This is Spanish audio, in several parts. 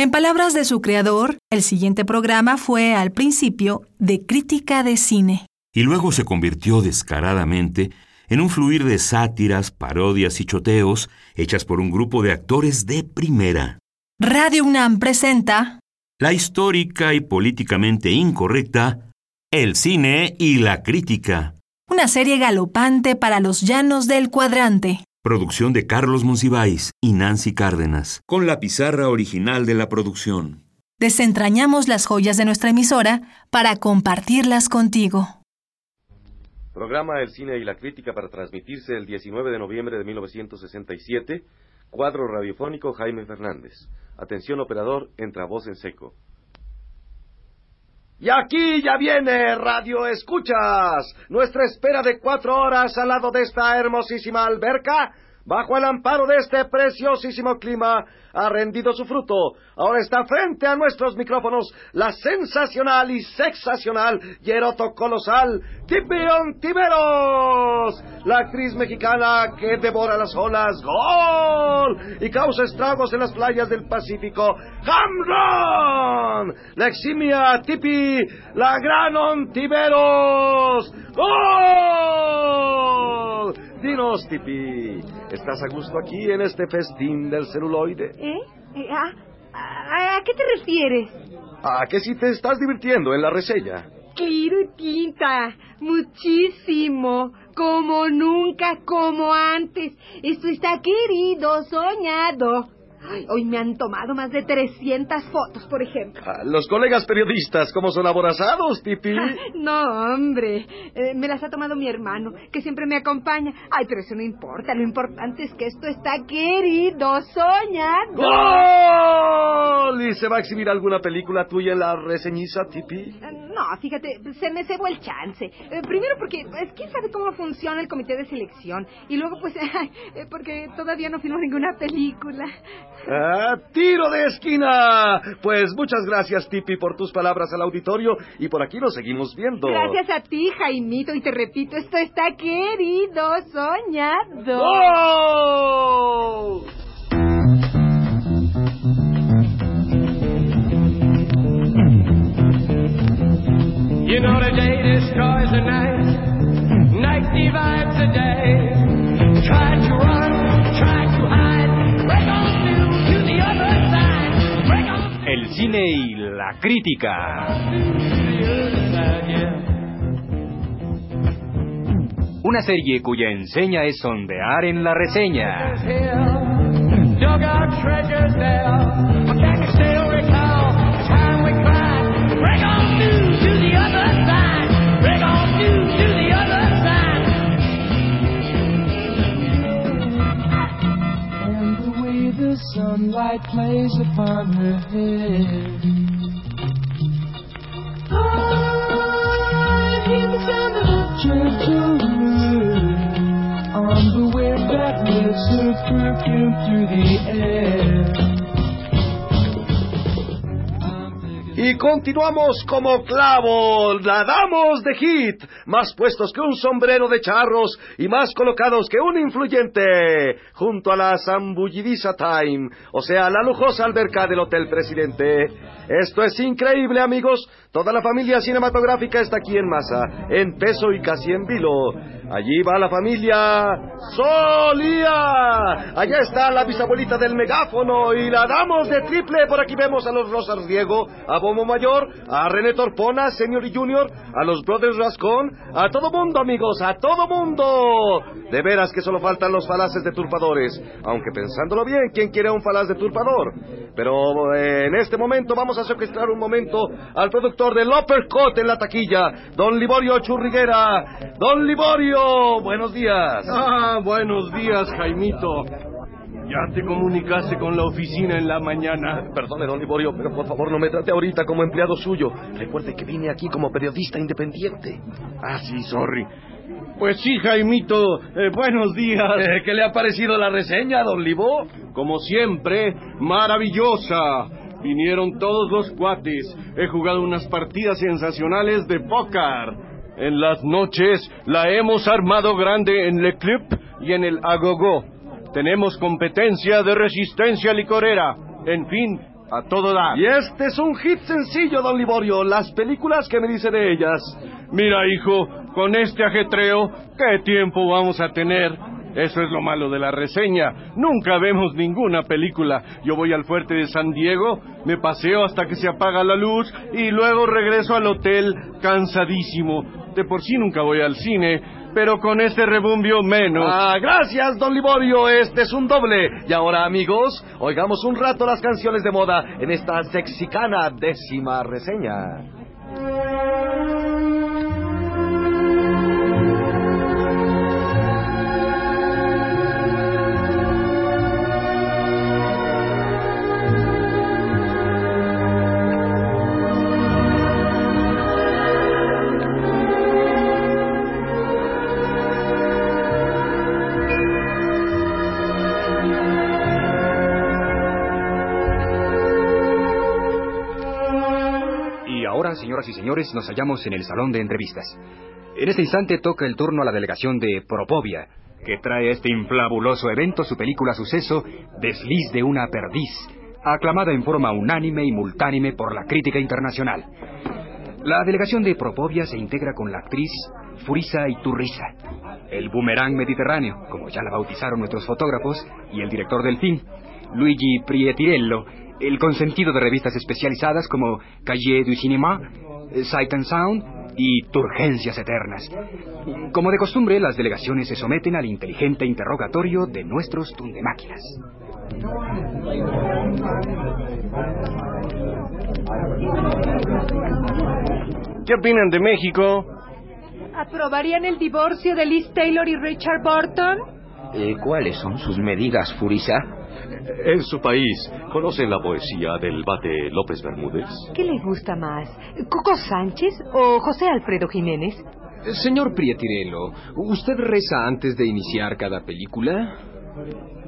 En palabras de su creador, el siguiente programa fue al principio de crítica de cine. Y luego se convirtió descaradamente en un fluir de sátiras, parodias y choteos hechas por un grupo de actores de primera. Radio UNAM presenta La histórica y políticamente incorrecta El cine y la crítica. una serie galopante para los llanos del cuadrante. Producción de Carlos Monsiváis y Nancy Cárdenas, con la pizarra original de la producción. Desentrañamos las joyas de nuestra emisora para compartirlas contigo. Programa El Cine y la Crítica para transmitirse el 19 de noviembre de 1967. Cuadro radiofónico Jaime Fernández. Atención operador, entra voz en seco. Y aquí ya viene Radio Escuchas. Nuestra espera de cuatro horas al lado de esta hermosísima alberca, bajo el amparo de este preciosísimo clima, ha rendido su fruto. Ahora está frente a nuestros micrófonos la sensacional y sexacional y erotocolosal Tipion Tiberos, la actriz mexicana que devora las olas, gol, y causa estragos en las playas del Pacífico, Hamron, la eximia Tipi, la gran Ontiveros, gol. Dinos, Tipi, ¿estás a gusto aquí en este festín del celuloide? ¿Eh? Eh, ah, ¿A, a qué te refieres? ¿A qué si te estás divirtiendo en la reseña? Claro, tinta. Muchísimo. Como nunca, como antes. Esto está querido, soñado. Ay, hoy me han tomado más de 300 fotos, por ejemplo. Ah, Los colegas periodistas, ¿cómo son aborazados, Tipi? No, hombre. Eh, me las ha tomado mi hermano, que siempre me acompaña. Ay, pero eso no importa. Lo importante es que esto está querido, soñado. ¡Gol! ¿Y se va a exhibir alguna película tuya en la reseñiza, Tipi? No, fíjate, se me cebó el chance. Eh, primero porque, pues, quién sabe cómo funciona el comité de selección. Y luego, pues, ay, eh, porque todavía no filmó ninguna película. ¡Ah, tiro de esquina! Pues muchas gracias, Tipi, por tus palabras al auditorio y por aquí nos seguimos viendo. Gracias a ti, Jaimito, y te repito, esto está querido, soñado. ¡Gol! Day destroys the night, night divides the day. Try to run, try to hide, break on through to the other side, break on El cine y la crítica. Una serie cuya enseña es sondear en la reseña. Sunlight plays upon her head. I hear the sound of on the wind that lifts perfume through the air. Y continuamos como clavos, nadamos de hit, más puestos que un sombrero de charros y más colocados que un influyente, junto a la zambullidiza Time, o sea, la lujosa alberca del Hotel Presidente. Esto es increíble, amigos. Toda la familia cinematográfica está aquí en masa, en peso y casi en vilo. Allí va la familia Solía. Allá está la bisabuelita del megáfono y la damos de triple. Por aquí vemos a los Rosas Riego, a Bomo Mayor, a René Torpona, Senior y Junior, a los Brothers Rascón, a todo mundo, amigos, a todo mundo. De veras que solo faltan los falaces deturpadores. Aunque pensándolo bien, ¿quién quiere un falaz deturpador? Pero eh, en este momento vamos a secuestrar un momento al productor del Uppercut en la taquilla, don Liborio Churriguera. Don Liborio, buenos días. Ah, buenos días, Jaimito. Ya te comunicaste con la oficina en la mañana. Perdone, don Liborio, pero por favor no me trate ahorita como empleado suyo. Recuerde que vine aquí como periodista independiente. Ah, sí, sorry. Pues sí, Jaimito, eh, buenos días. Eh, ¿Qué le ha parecido la reseña, don Libo? Como siempre, maravillosa. Vinieron todos los cuates. He jugado unas partidas sensacionales de póker. En las noches la hemos armado grande en Le Club y en el Agogó. Tenemos competencia de resistencia licorera. En fin, a todo dar. Y este es un hit sencillo, don Liborio. Las películas que me dice de ellas. Mira, hijo, con este ajetreo, ¿qué tiempo vamos a tener? Eso es lo malo de la reseña. Nunca vemos ninguna película. Yo voy al fuerte de San Diego, me paseo hasta que se apaga la luz y luego regreso al hotel cansadísimo. De por sí nunca voy al cine, pero con este rebumbio menos. Ah, gracias, don Liborio. Este es un doble. Y ahora, amigos, oigamos un rato las canciones de moda en esta sexicana décima reseña. Y señores, nos hallamos en el salón de entrevistas. En este instante toca el turno a la delegación de Propovia, que trae a este inflabuloso evento su película suceso Desliz de una perdiz, aclamada en forma unánime y multánime por la crítica internacional. La delegación de Propovia se integra con la actriz Furisa Iturriza, el boomerang mediterráneo, como ya la bautizaron nuestros fotógrafos, y el director del film, Luigi Prietirello, el consentido de revistas especializadas como Cahiers du Cinéma, eh, Sight and Sound y Turgencias Eternas. Como de costumbre, las delegaciones se someten al inteligente interrogatorio de nuestros tundemáquinas. ¿Qué opinan de México? ¿Aprobarían el divorcio de Liz Taylor y Richard Burton? Eh, ¿Cuáles son sus medidas, Furisa? En su país, ¿conocen la poesía del bate López Bermúdez? ¿Qué le gusta más? ¿Coco Sánchez o José Alfredo Jiménez? Señor Prietirelo, ¿usted reza antes de iniciar cada película?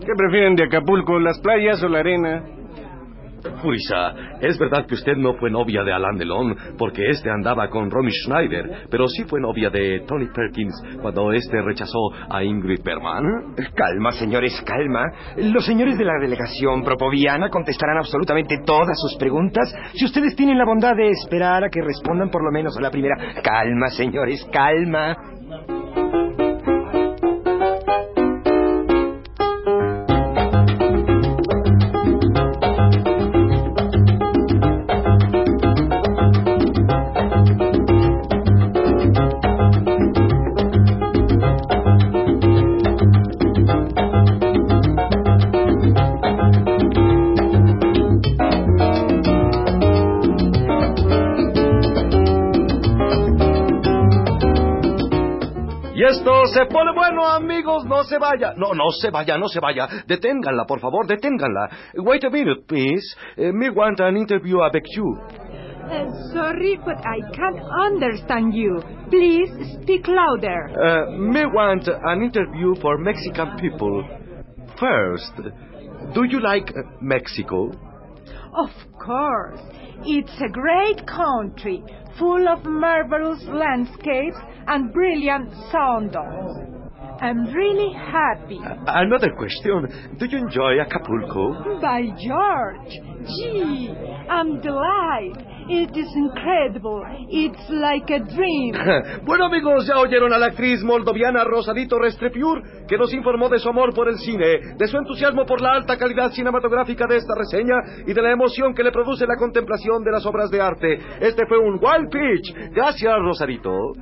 ¿Qué prefieren de Acapulco, las playas o la arena? Furisa, es verdad que usted no fue novia de Alain Delon porque este andaba con Romy Schneider, pero sí fue novia de Tony Perkins cuando este rechazó a Ingrid Bergman. Calma, señores, calma. Los señores de la delegación propoviana contestarán absolutamente todas sus preguntas si ustedes tienen la bondad de esperar a que respondan por lo menos a la primera. Calma, señores, calma. Y esto se pone bueno, amigos. No se vaya. No, no se vaya, no se vaya. Deténganla, por favor, deténganla. Wait a minute, please. Eh, me want an interview avec you. Uh, sorry, but I can't understand you. Please speak louder. Uh, me want an interview for Mexican people. First, do you like uh, Mexico? Of course. It's a great country, full of marvelous landscapes and brilliant soundings. I'm really happy. Another question. Do you enjoy Acapulco? By George, gee, I'm delighted. It is incredible. It's like a dream. bueno, amigos, ya oyeron a la actriz moldoviana Rosadito Restrepiur, que nos informó de su amor por el cine, de su entusiasmo por la alta calidad cinematográfica de esta reseña y de la emoción que le produce la contemplación de las obras de arte. Este fue un Wild Pitch. Gracias, Rosadito.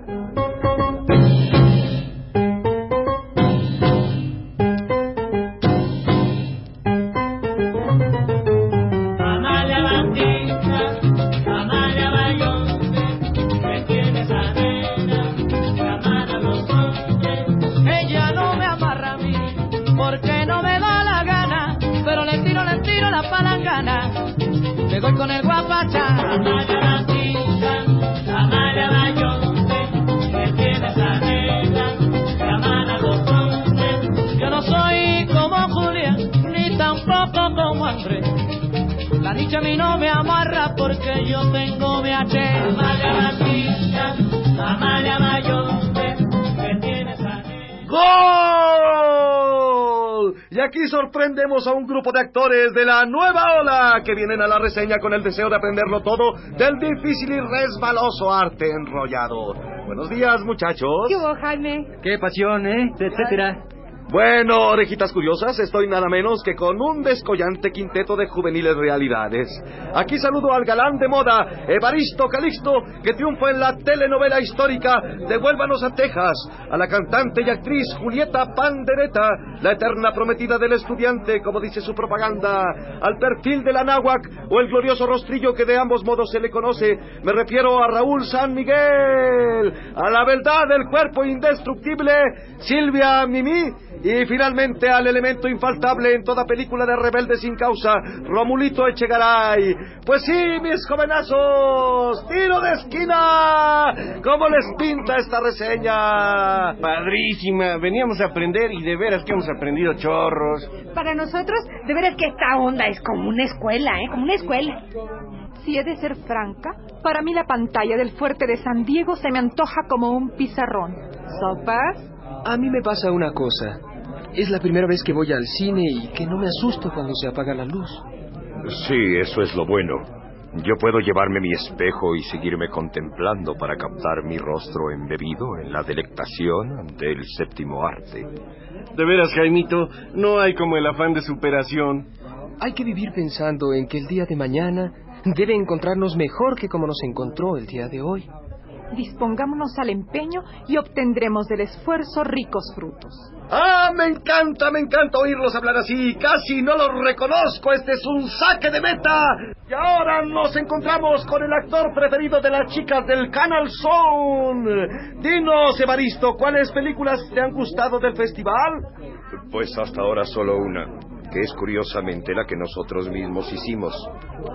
Dicha a mí no me amarra porque yo tengo mi H. Amalia Batista, Amalia Bayonte, que tienes a ¡Gol! Y Y aquí sorprendemos a un grupo de actores de la nueva ola que vienen a la reseña con el deseo de aprenderlo todo del difícil y resbaloso arte enrollado. Buenos días, muchachos. ¿Qué hubo, Jaime? Qué pasión, ¿eh? Etcétera. Bueno, orejitas curiosas, estoy nada menos que con un descollante quinteto de juveniles realidades. Aquí saludo al galán de moda, Evaristo Calixto, que triunfó en la telenovela histórica Devuélvanos a Texas, a la cantante y actriz Julieta Pandereta, la eterna prometida del estudiante, como dice su propaganda, al perfil de la o el glorioso rostrillo que de ambos modos se le conoce. Me refiero a Raúl San Miguel, a la verdad del cuerpo indestructible, Silvia Mimi, y finalmente al elemento infaltable en toda película de rebelde sin causa, Romulito Echegaray. Pues sí, mis jovenazos, tiro de esquina. ¿Cómo les pinta esta reseña? Padrísima. Veníamos a aprender y de veras que hemos aprendido chorros. Para nosotros, de veras que esta onda es como una escuela, ¿eh? Como una escuela. Si he de ser franca, para mí la pantalla del fuerte de San Diego se me antoja como un pizarrón. ¿Sopas? A mí me pasa una cosa. Es la primera vez que voy al cine y que no me asusto cuando se apaga la luz. Sí, eso es lo bueno. Yo puedo llevarme mi espejo y seguirme contemplando para captar mi rostro embebido en la delectación del séptimo arte. De veras, Jaimito, no hay como el afán de superación. Hay que vivir pensando en que el día de mañana debe encontrarnos mejor que como nos encontró el día de hoy. Dispongámonos al empeño y obtendremos del esfuerzo ricos frutos. Ah, me encanta, me encanta oírlos hablar así. Casi no los reconozco. Este es un saque de meta. Y ahora nos encontramos con el actor preferido de las chicas del Canal Zone. Dinos, Evaristo, ¿cuáles películas te han gustado del festival? Pues hasta ahora solo una, que es curiosamente la que nosotros mismos hicimos,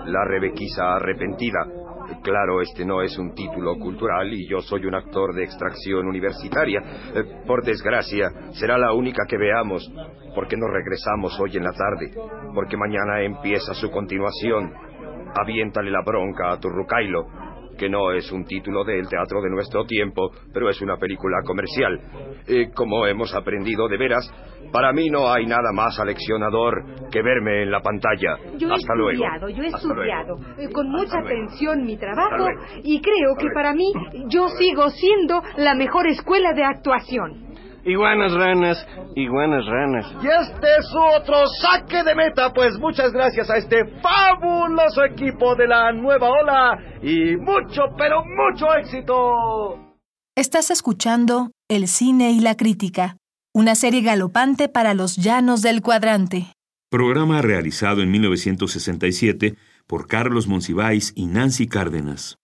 La Rebequisa Arrepentida. Claro, este no es un título cultural y yo soy un actor de extracción universitaria. Eh, Por desgracia, será la única que veamos, porque nos regresamos hoy en la tarde, porque mañana empieza su continuación. Aviéntale la bronca a Turrucailo, que no es un título del teatro de nuestro tiempo, pero es una película comercial. Eh, como hemos aprendido de veras, para mí no hay nada más aleccionador que verme en la pantalla. Yo he Hasta luego. estudiado, yo he Hasta estudiado eh, con mucha atención mi trabajo y creo que para mí yo sigo siendo la mejor escuela de actuación. Iguanas ranas, iguanas ranas. Y este es otro saque de meta, pues muchas gracias a este fabuloso equipo de la nueva ola y mucho, pero mucho éxito. Estás escuchando El cine y la crítica, una serie galopante para los llanos del cuadrante. Programa realizado en 1967 por Carlos Monsiváis y Nancy Cárdenas.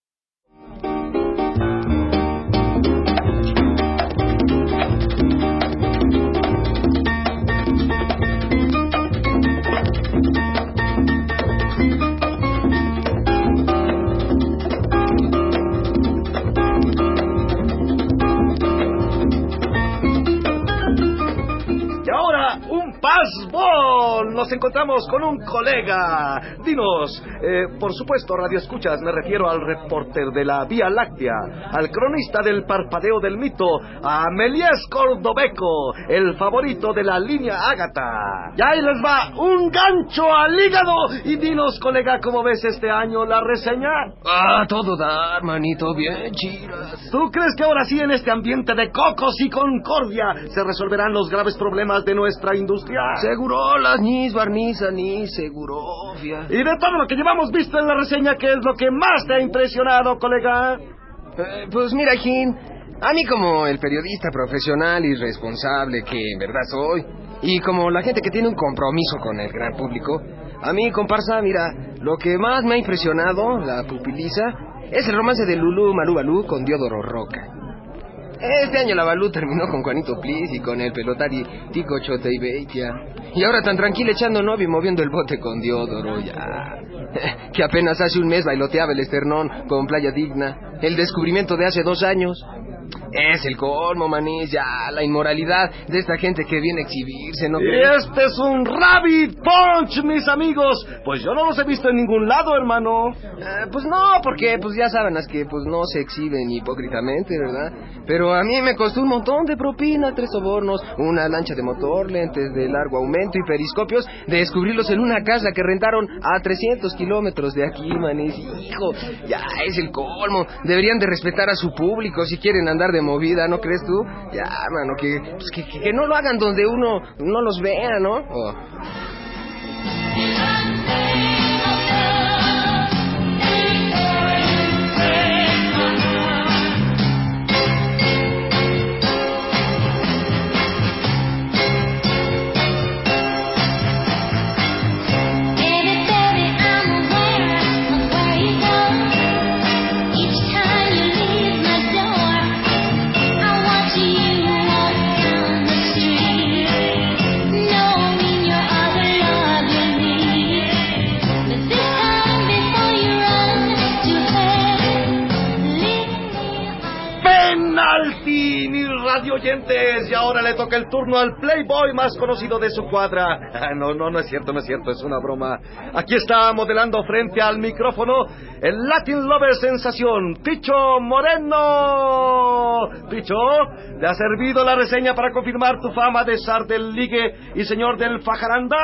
Pasbol. Nos encontramos con un colega. Dinos, eh, por supuesto, Radio Escuchas, me refiero al reporter de la Vía Láctea, al cronista del parpadeo del mito, a Melies Cordobeco, el favorito de la línea Ágata. Y ahí les va, un gancho al hígado. Y dinos, colega, ¿cómo ves este año la reseña? Ah, todo dar, manito, bien, chiras. ¿Tú crees que ahora sí en este ambiente de cocos y concordia se resolverán los graves problemas de nuestra industria? Seguro las nis, barniza, ni seguro, fia. Y de todo lo que llevamos visto en la reseña, ¿qué es lo que más te ha impresionado, colega? Eh, pues mira, Jim, a mí como el periodista profesional y responsable que en verdad soy, y como la gente que tiene un compromiso con el gran público, a mí, comparsa, mira, lo que más me ha impresionado, la pupiliza, es el romance de Lulú Malú Balú con Diodoro Roca. Este año la Balú terminó con Juanito Plis y con el pelotari Tico Chote y Beitia. Y ahora tan tranquila echando novio y moviendo el bote con Diodoro, ya. Que apenas hace un mes bailoteaba el esternón con Playa Digna. El descubrimiento de hace dos años. Es el colmo, manís, ya, la inmoralidad de esta gente que viene a exhibirse, ¿no este es un Rabbit Punch, mis amigos. Pues yo no los he visto en ningún lado, hermano. Ah, pues no, porque pues ya saben, las que pues no se exhiben hipócritamente, ¿verdad? Pero a mí me costó un montón de propina, tres sobornos, una lancha de motor, lentes de largo aumento y periscopios, de descubrirlos en una casa que rentaron a 300 kilómetros de aquí, manís. Hijo, ya es el colmo. Deberían de respetar a su público si quieren andar de movida, ¿no crees tú? Ya, mano, que, pues, que- que no lo hagan donde uno no los vea, ¿no? Oh. Toca el turno al Playboy más conocido de su cuadra. Ah, No, no, no es cierto, no es cierto, es una broma. Aquí está modelando frente al micrófono el Latin Lover sensación, Picho Moreno. Picho, ¿le ha servido la reseña para confirmar tu fama de zar del ligue y señor del fajaranda?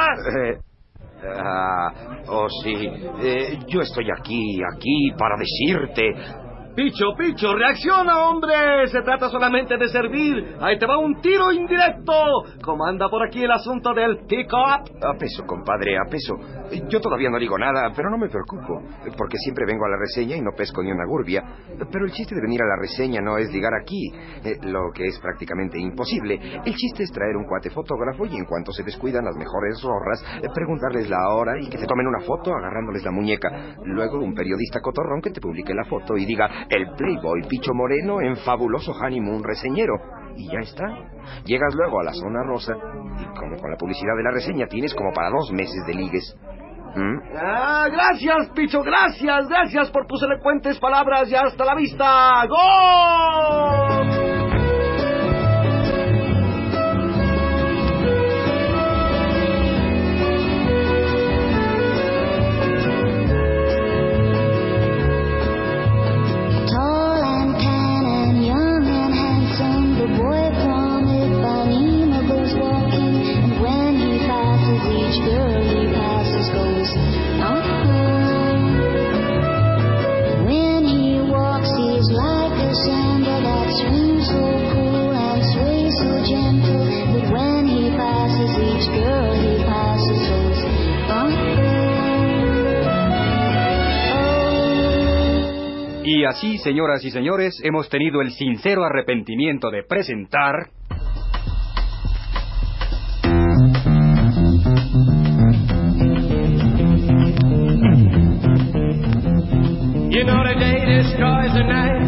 Ah, oh, sí. Eh, yo estoy aquí, aquí para decirte. Picho, Picho, reacciona, hombre. Se trata solamente de servir. Ahí te va un tiro indirecto. ¿Cómo anda por aquí el asunto del pick-up? A peso, compadre, a peso. Yo todavía no digo nada, pero no me preocupo, porque siempre vengo a la reseña y no pesco ni una gurbia. Pero el chiste de venir a la reseña no es ligar aquí, eh, lo que es prácticamente imposible. El chiste es traer un cuate fotógrafo y en cuanto se descuidan las mejores zorras, eh, preguntarles la hora y que te tomen una foto agarrándoles la muñeca. Luego un periodista cotorrón que te publique la foto y diga el Playboy Picho Moreno en fabuloso honeymoon reseñero. Y ya está. Llegas luego a la zona rosa y como con la publicidad de la reseña tienes como para dos meses de ligues. ¿Mm? Ah, gracias, Picho, gracias, gracias por tus elocuentes palabras y hasta la vista. ¡Gol! Así, señoras y señores, hemos tenido el sincero arrepentimiento de presentar... You know the day destroys the night,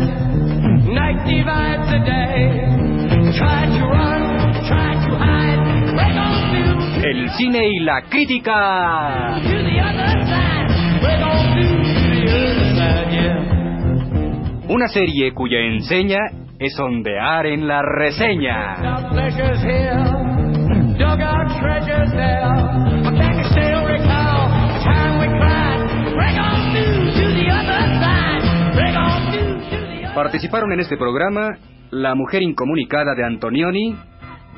night divides the day. Try to run, try to hide, break on through El cine y la crítica. to the other side, Una serie cuya enseña es ondear en la reseña. Participaron en este programa la mujer incomunicada de Antonioni,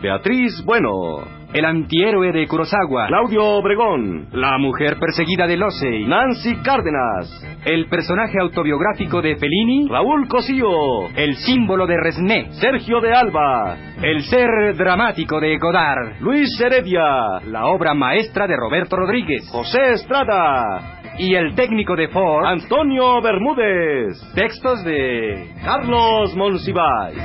Beatriz Bueno, el antihéroe de Kurosawa, Claudio Obregón, la mujer perseguida de Losey, Nancy Cárdenas, el personaje autobiográfico de Fellini, Raúl Cosío, el símbolo de Resné, Sergio de Alba, el ser dramático de Godard, Luis Heredia, la obra maestra de Roberto Rodríguez. José Estrada, y el técnico de Ford, Antonio Bermúdez, textos de Carlos Monsiváis.